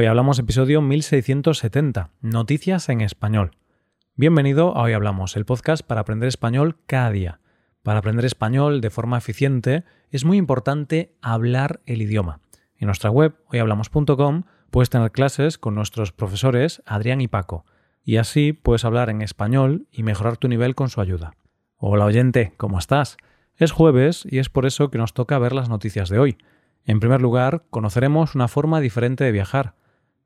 Hoy hablamos episodio 1670, Noticias en Español. Bienvenido a Hoy Hablamos, el podcast para aprender español cada día. Para aprender español de forma eficiente es muy importante hablar el idioma. En nuestra web, hoyhablamos.com, puedes tener clases con nuestros profesores Adrián y Paco, y así puedes hablar en español y mejorar tu nivel con su ayuda. Hola oyente, ¿cómo estás? Es jueves y es por eso que nos toca ver las noticias de hoy. En primer lugar, conoceremos una forma diferente de viajar.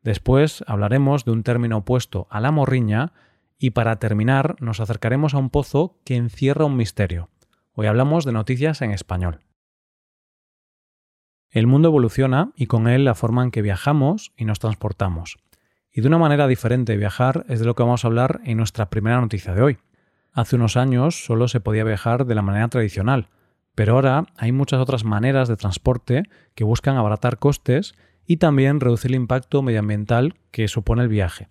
Después hablaremos de un término opuesto a la morriña y para terminar nos acercaremos a un pozo que encierra un misterio. Hoy hablamos de noticias en español. El mundo evoluciona y con él la forma en que viajamos y nos transportamos. Y de una manera diferente de viajar es de lo que vamos a hablar en nuestra primera noticia de hoy. Hace unos años solo se podía viajar de la manera tradicional, pero ahora hay muchas otras maneras de transporte que buscan abaratar costes y también reducir el impacto medioambiental que supone el viaje.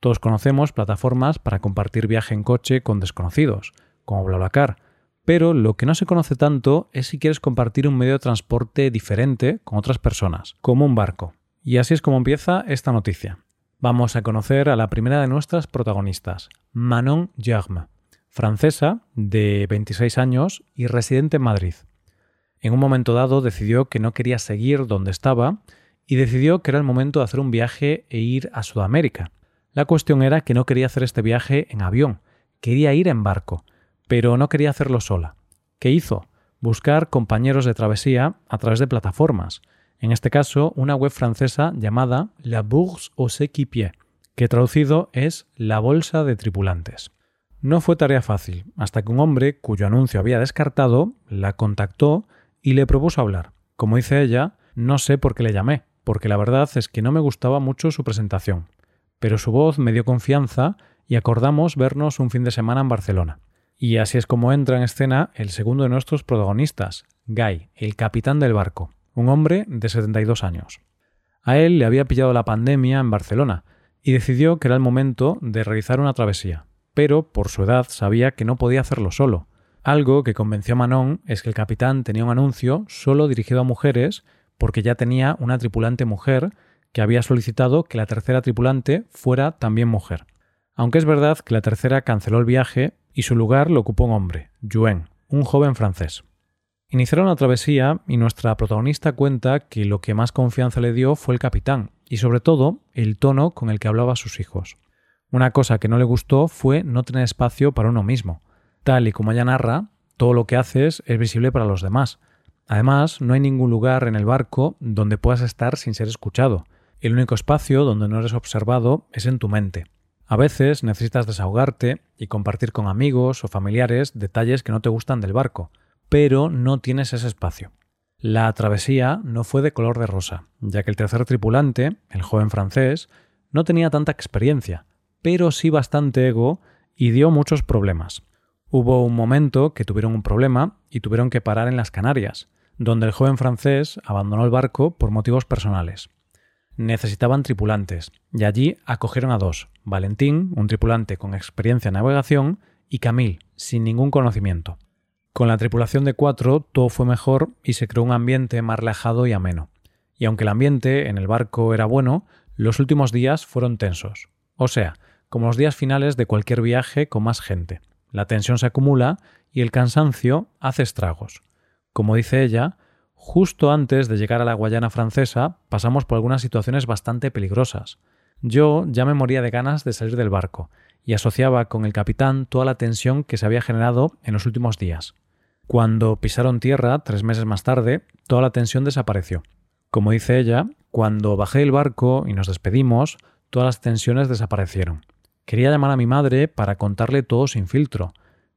Todos conocemos plataformas para compartir viaje en coche con desconocidos, como BlaBlaCar, pero lo que no se conoce tanto es si quieres compartir un medio de transporte diferente con otras personas, como un barco. Y así es como empieza esta noticia. Vamos a conocer a la primera de nuestras protagonistas, Manon Germe, francesa de 26 años y residente en Madrid. En un momento dado decidió que no quería seguir donde estaba y decidió que era el momento de hacer un viaje e ir a Sudamérica. La cuestión era que no quería hacer este viaje en avión, quería ir en barco, pero no quería hacerlo sola. ¿Qué hizo? Buscar compañeros de travesía a través de plataformas, en este caso una web francesa llamada La Bourse aux Équipiers, que traducido es la bolsa de tripulantes. No fue tarea fácil, hasta que un hombre cuyo anuncio había descartado la contactó y le propuso hablar. Como dice ella, no sé por qué le llamé, porque la verdad es que no me gustaba mucho su presentación, pero su voz me dio confianza y acordamos vernos un fin de semana en Barcelona. Y así es como entra en escena el segundo de nuestros protagonistas, Guy, el capitán del barco, un hombre de 72 años. A él le había pillado la pandemia en Barcelona y decidió que era el momento de realizar una travesía, pero por su edad sabía que no podía hacerlo solo. Algo que convenció a Manon es que el capitán tenía un anuncio solo dirigido a mujeres porque ya tenía una tripulante mujer que había solicitado que la tercera tripulante fuera también mujer. Aunque es verdad que la tercera canceló el viaje y su lugar lo ocupó un hombre, Yuen, un joven francés. Iniciaron la travesía y nuestra protagonista cuenta que lo que más confianza le dio fue el capitán y sobre todo el tono con el que hablaba a sus hijos. Una cosa que no le gustó fue no tener espacio para uno mismo. Tal y como ella narra, todo lo que haces es visible para los demás, Además, no hay ningún lugar en el barco donde puedas estar sin ser escuchado. El único espacio donde no eres observado es en tu mente. A veces necesitas desahogarte y compartir con amigos o familiares detalles que no te gustan del barco, pero no tienes ese espacio. La travesía no fue de color de rosa, ya que el tercer tripulante, el joven francés, no tenía tanta experiencia, pero sí bastante ego y dio muchos problemas. Hubo un momento que tuvieron un problema y tuvieron que parar en las Canarias, donde el joven francés abandonó el barco por motivos personales. Necesitaban tripulantes, y allí acogieron a dos, Valentín, un tripulante con experiencia en navegación, y Camille, sin ningún conocimiento. Con la tripulación de cuatro todo fue mejor y se creó un ambiente más relajado y ameno. Y aunque el ambiente en el barco era bueno, los últimos días fueron tensos. O sea, como los días finales de cualquier viaje con más gente. La tensión se acumula y el cansancio hace estragos. Como dice ella, justo antes de llegar a la Guayana francesa pasamos por algunas situaciones bastante peligrosas. Yo ya me moría de ganas de salir del barco y asociaba con el capitán toda la tensión que se había generado en los últimos días. Cuando pisaron tierra, tres meses más tarde, toda la tensión desapareció. Como dice ella, cuando bajé del barco y nos despedimos, todas las tensiones desaparecieron. Quería llamar a mi madre para contarle todo sin filtro,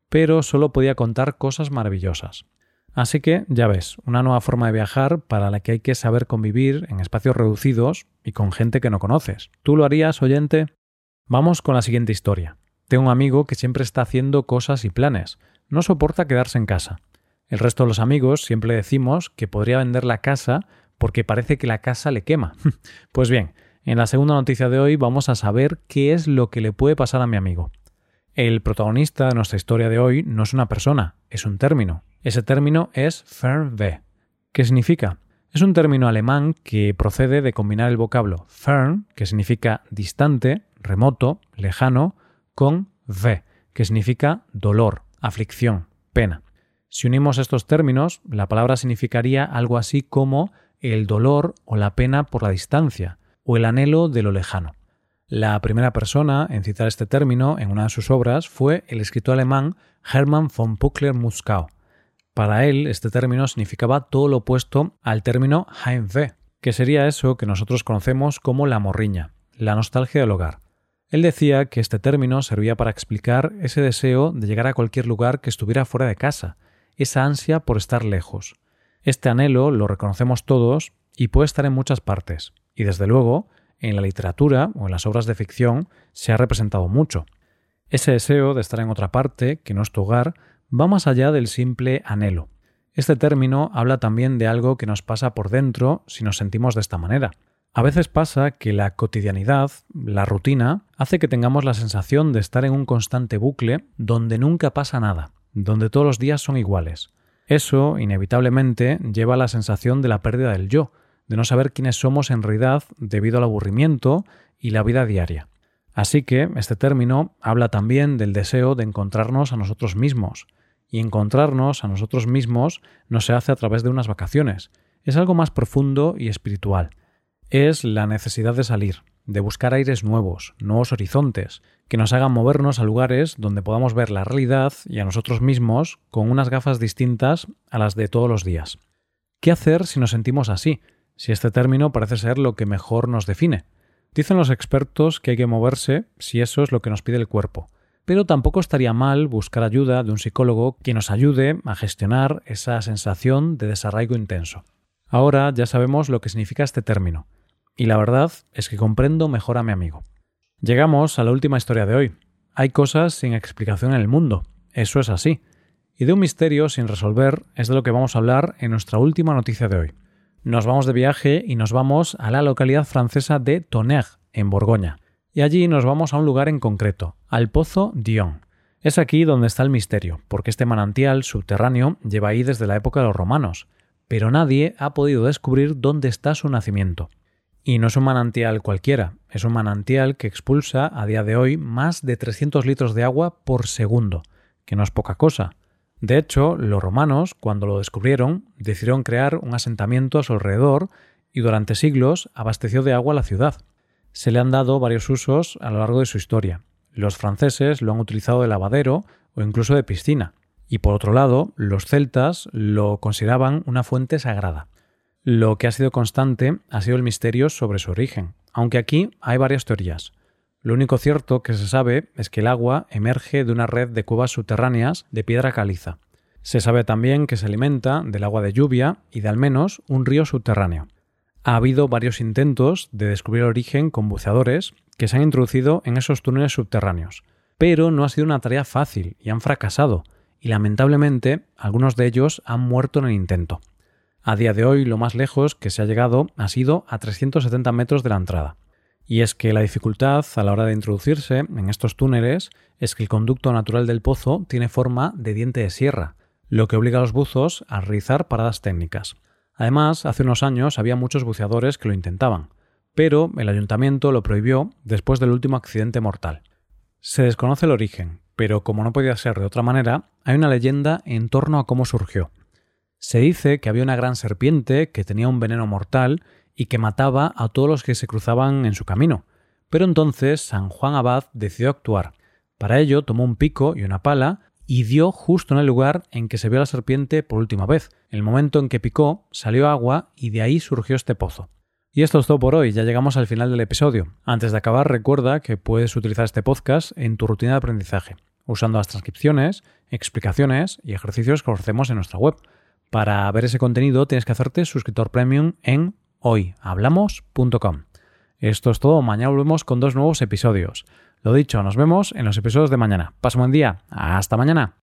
pero solo podía contar cosas maravillosas. Así que, ya ves, una nueva forma de viajar para la que hay que saber convivir en espacios reducidos y con gente que no conoces. ¿Tú lo harías, oyente? Vamos con la siguiente historia. Tengo un amigo que siempre está haciendo cosas y planes. No soporta quedarse en casa. El resto de los amigos siempre decimos que podría vender la casa porque parece que la casa le quema. pues bien, en la segunda noticia de hoy vamos a saber qué es lo que le puede pasar a mi amigo. El protagonista de nuestra historia de hoy no es una persona, es un término. Ese término es ferve. ¿Qué significa? Es un término alemán que procede de combinar el vocablo fern, que significa distante, remoto, lejano, con ve, que significa dolor, aflicción, pena. Si unimos estos términos, la palabra significaría algo así como el dolor o la pena por la distancia, o el anhelo de lo lejano. La primera persona en citar este término en una de sus obras fue el escritor alemán Hermann von Puckler-Muskau. Para él, este término significaba todo lo opuesto al término Heimweh, que sería eso que nosotros conocemos como la morriña, la nostalgia del hogar. Él decía que este término servía para explicar ese deseo de llegar a cualquier lugar que estuviera fuera de casa, esa ansia por estar lejos. Este anhelo lo reconocemos todos y puede estar en muchas partes, y desde luego, en la literatura o en las obras de ficción se ha representado mucho. Ese deseo de estar en otra parte, que no es tu hogar, va más allá del simple anhelo. Este término habla también de algo que nos pasa por dentro si nos sentimos de esta manera. A veces pasa que la cotidianidad, la rutina, hace que tengamos la sensación de estar en un constante bucle donde nunca pasa nada, donde todos los días son iguales. Eso, inevitablemente, lleva a la sensación de la pérdida del yo, de no saber quiénes somos en realidad debido al aburrimiento y la vida diaria. Así que este término habla también del deseo de encontrarnos a nosotros mismos, y encontrarnos a nosotros mismos no se hace a través de unas vacaciones, es algo más profundo y espiritual es la necesidad de salir, de buscar aires nuevos, nuevos horizontes, que nos hagan movernos a lugares donde podamos ver la realidad y a nosotros mismos con unas gafas distintas a las de todos los días. ¿Qué hacer si nos sentimos así? Si este término parece ser lo que mejor nos define. Dicen los expertos que hay que moverse si eso es lo que nos pide el cuerpo, pero tampoco estaría mal buscar ayuda de un psicólogo que nos ayude a gestionar esa sensación de desarraigo intenso. Ahora ya sabemos lo que significa este término, y la verdad es que comprendo mejor a mi amigo. Llegamos a la última historia de hoy. Hay cosas sin explicación en el mundo, eso es así. Y de un misterio sin resolver es de lo que vamos a hablar en nuestra última noticia de hoy. Nos vamos de viaje y nos vamos a la localidad francesa de Tonnerre, en Borgoña. Y allí nos vamos a un lugar en concreto, al Pozo Dion. Es aquí donde está el misterio, porque este manantial subterráneo lleva ahí desde la época de los romanos, pero nadie ha podido descubrir dónde está su nacimiento. Y no es un manantial cualquiera, es un manantial que expulsa a día de hoy más de 300 litros de agua por segundo, que no es poca cosa. De hecho, los romanos, cuando lo descubrieron, decidieron crear un asentamiento a su alrededor y durante siglos abasteció de agua la ciudad. Se le han dado varios usos a lo largo de su historia. Los franceses lo han utilizado de lavadero o incluso de piscina. Y por otro lado, los celtas lo consideraban una fuente sagrada. Lo que ha sido constante ha sido el misterio sobre su origen, aunque aquí hay varias teorías. Lo único cierto que se sabe es que el agua emerge de una red de cuevas subterráneas de piedra caliza. Se sabe también que se alimenta del agua de lluvia y de al menos un río subterráneo. Ha habido varios intentos de descubrir el origen con buceadores que se han introducido en esos túneles subterráneos, pero no ha sido una tarea fácil y han fracasado, y lamentablemente algunos de ellos han muerto en el intento. A día de hoy lo más lejos que se ha llegado ha sido a 370 metros de la entrada. Y es que la dificultad a la hora de introducirse en estos túneles es que el conducto natural del pozo tiene forma de diente de sierra, lo que obliga a los buzos a realizar paradas técnicas. Además, hace unos años había muchos buceadores que lo intentaban, pero el ayuntamiento lo prohibió después del último accidente mortal. Se desconoce el origen, pero como no podía ser de otra manera, hay una leyenda en torno a cómo surgió. Se dice que había una gran serpiente que tenía un veneno mortal y que mataba a todos los que se cruzaban en su camino. Pero entonces San Juan Abad decidió actuar. Para ello tomó un pico y una pala y dio justo en el lugar en que se vio la serpiente por última vez. El momento en que picó, salió agua y de ahí surgió este pozo. Y esto es todo por hoy, ya llegamos al final del episodio. Antes de acabar, recuerda que puedes utilizar este podcast en tu rutina de aprendizaje, usando las transcripciones, explicaciones y ejercicios que ofrecemos en nuestra web. Para ver ese contenido tienes que hacerte suscriptor premium en hoyhablamos.com. Esto es todo, mañana volvemos con dos nuevos episodios. Lo dicho, nos vemos en los episodios de mañana. Paso buen día, hasta mañana.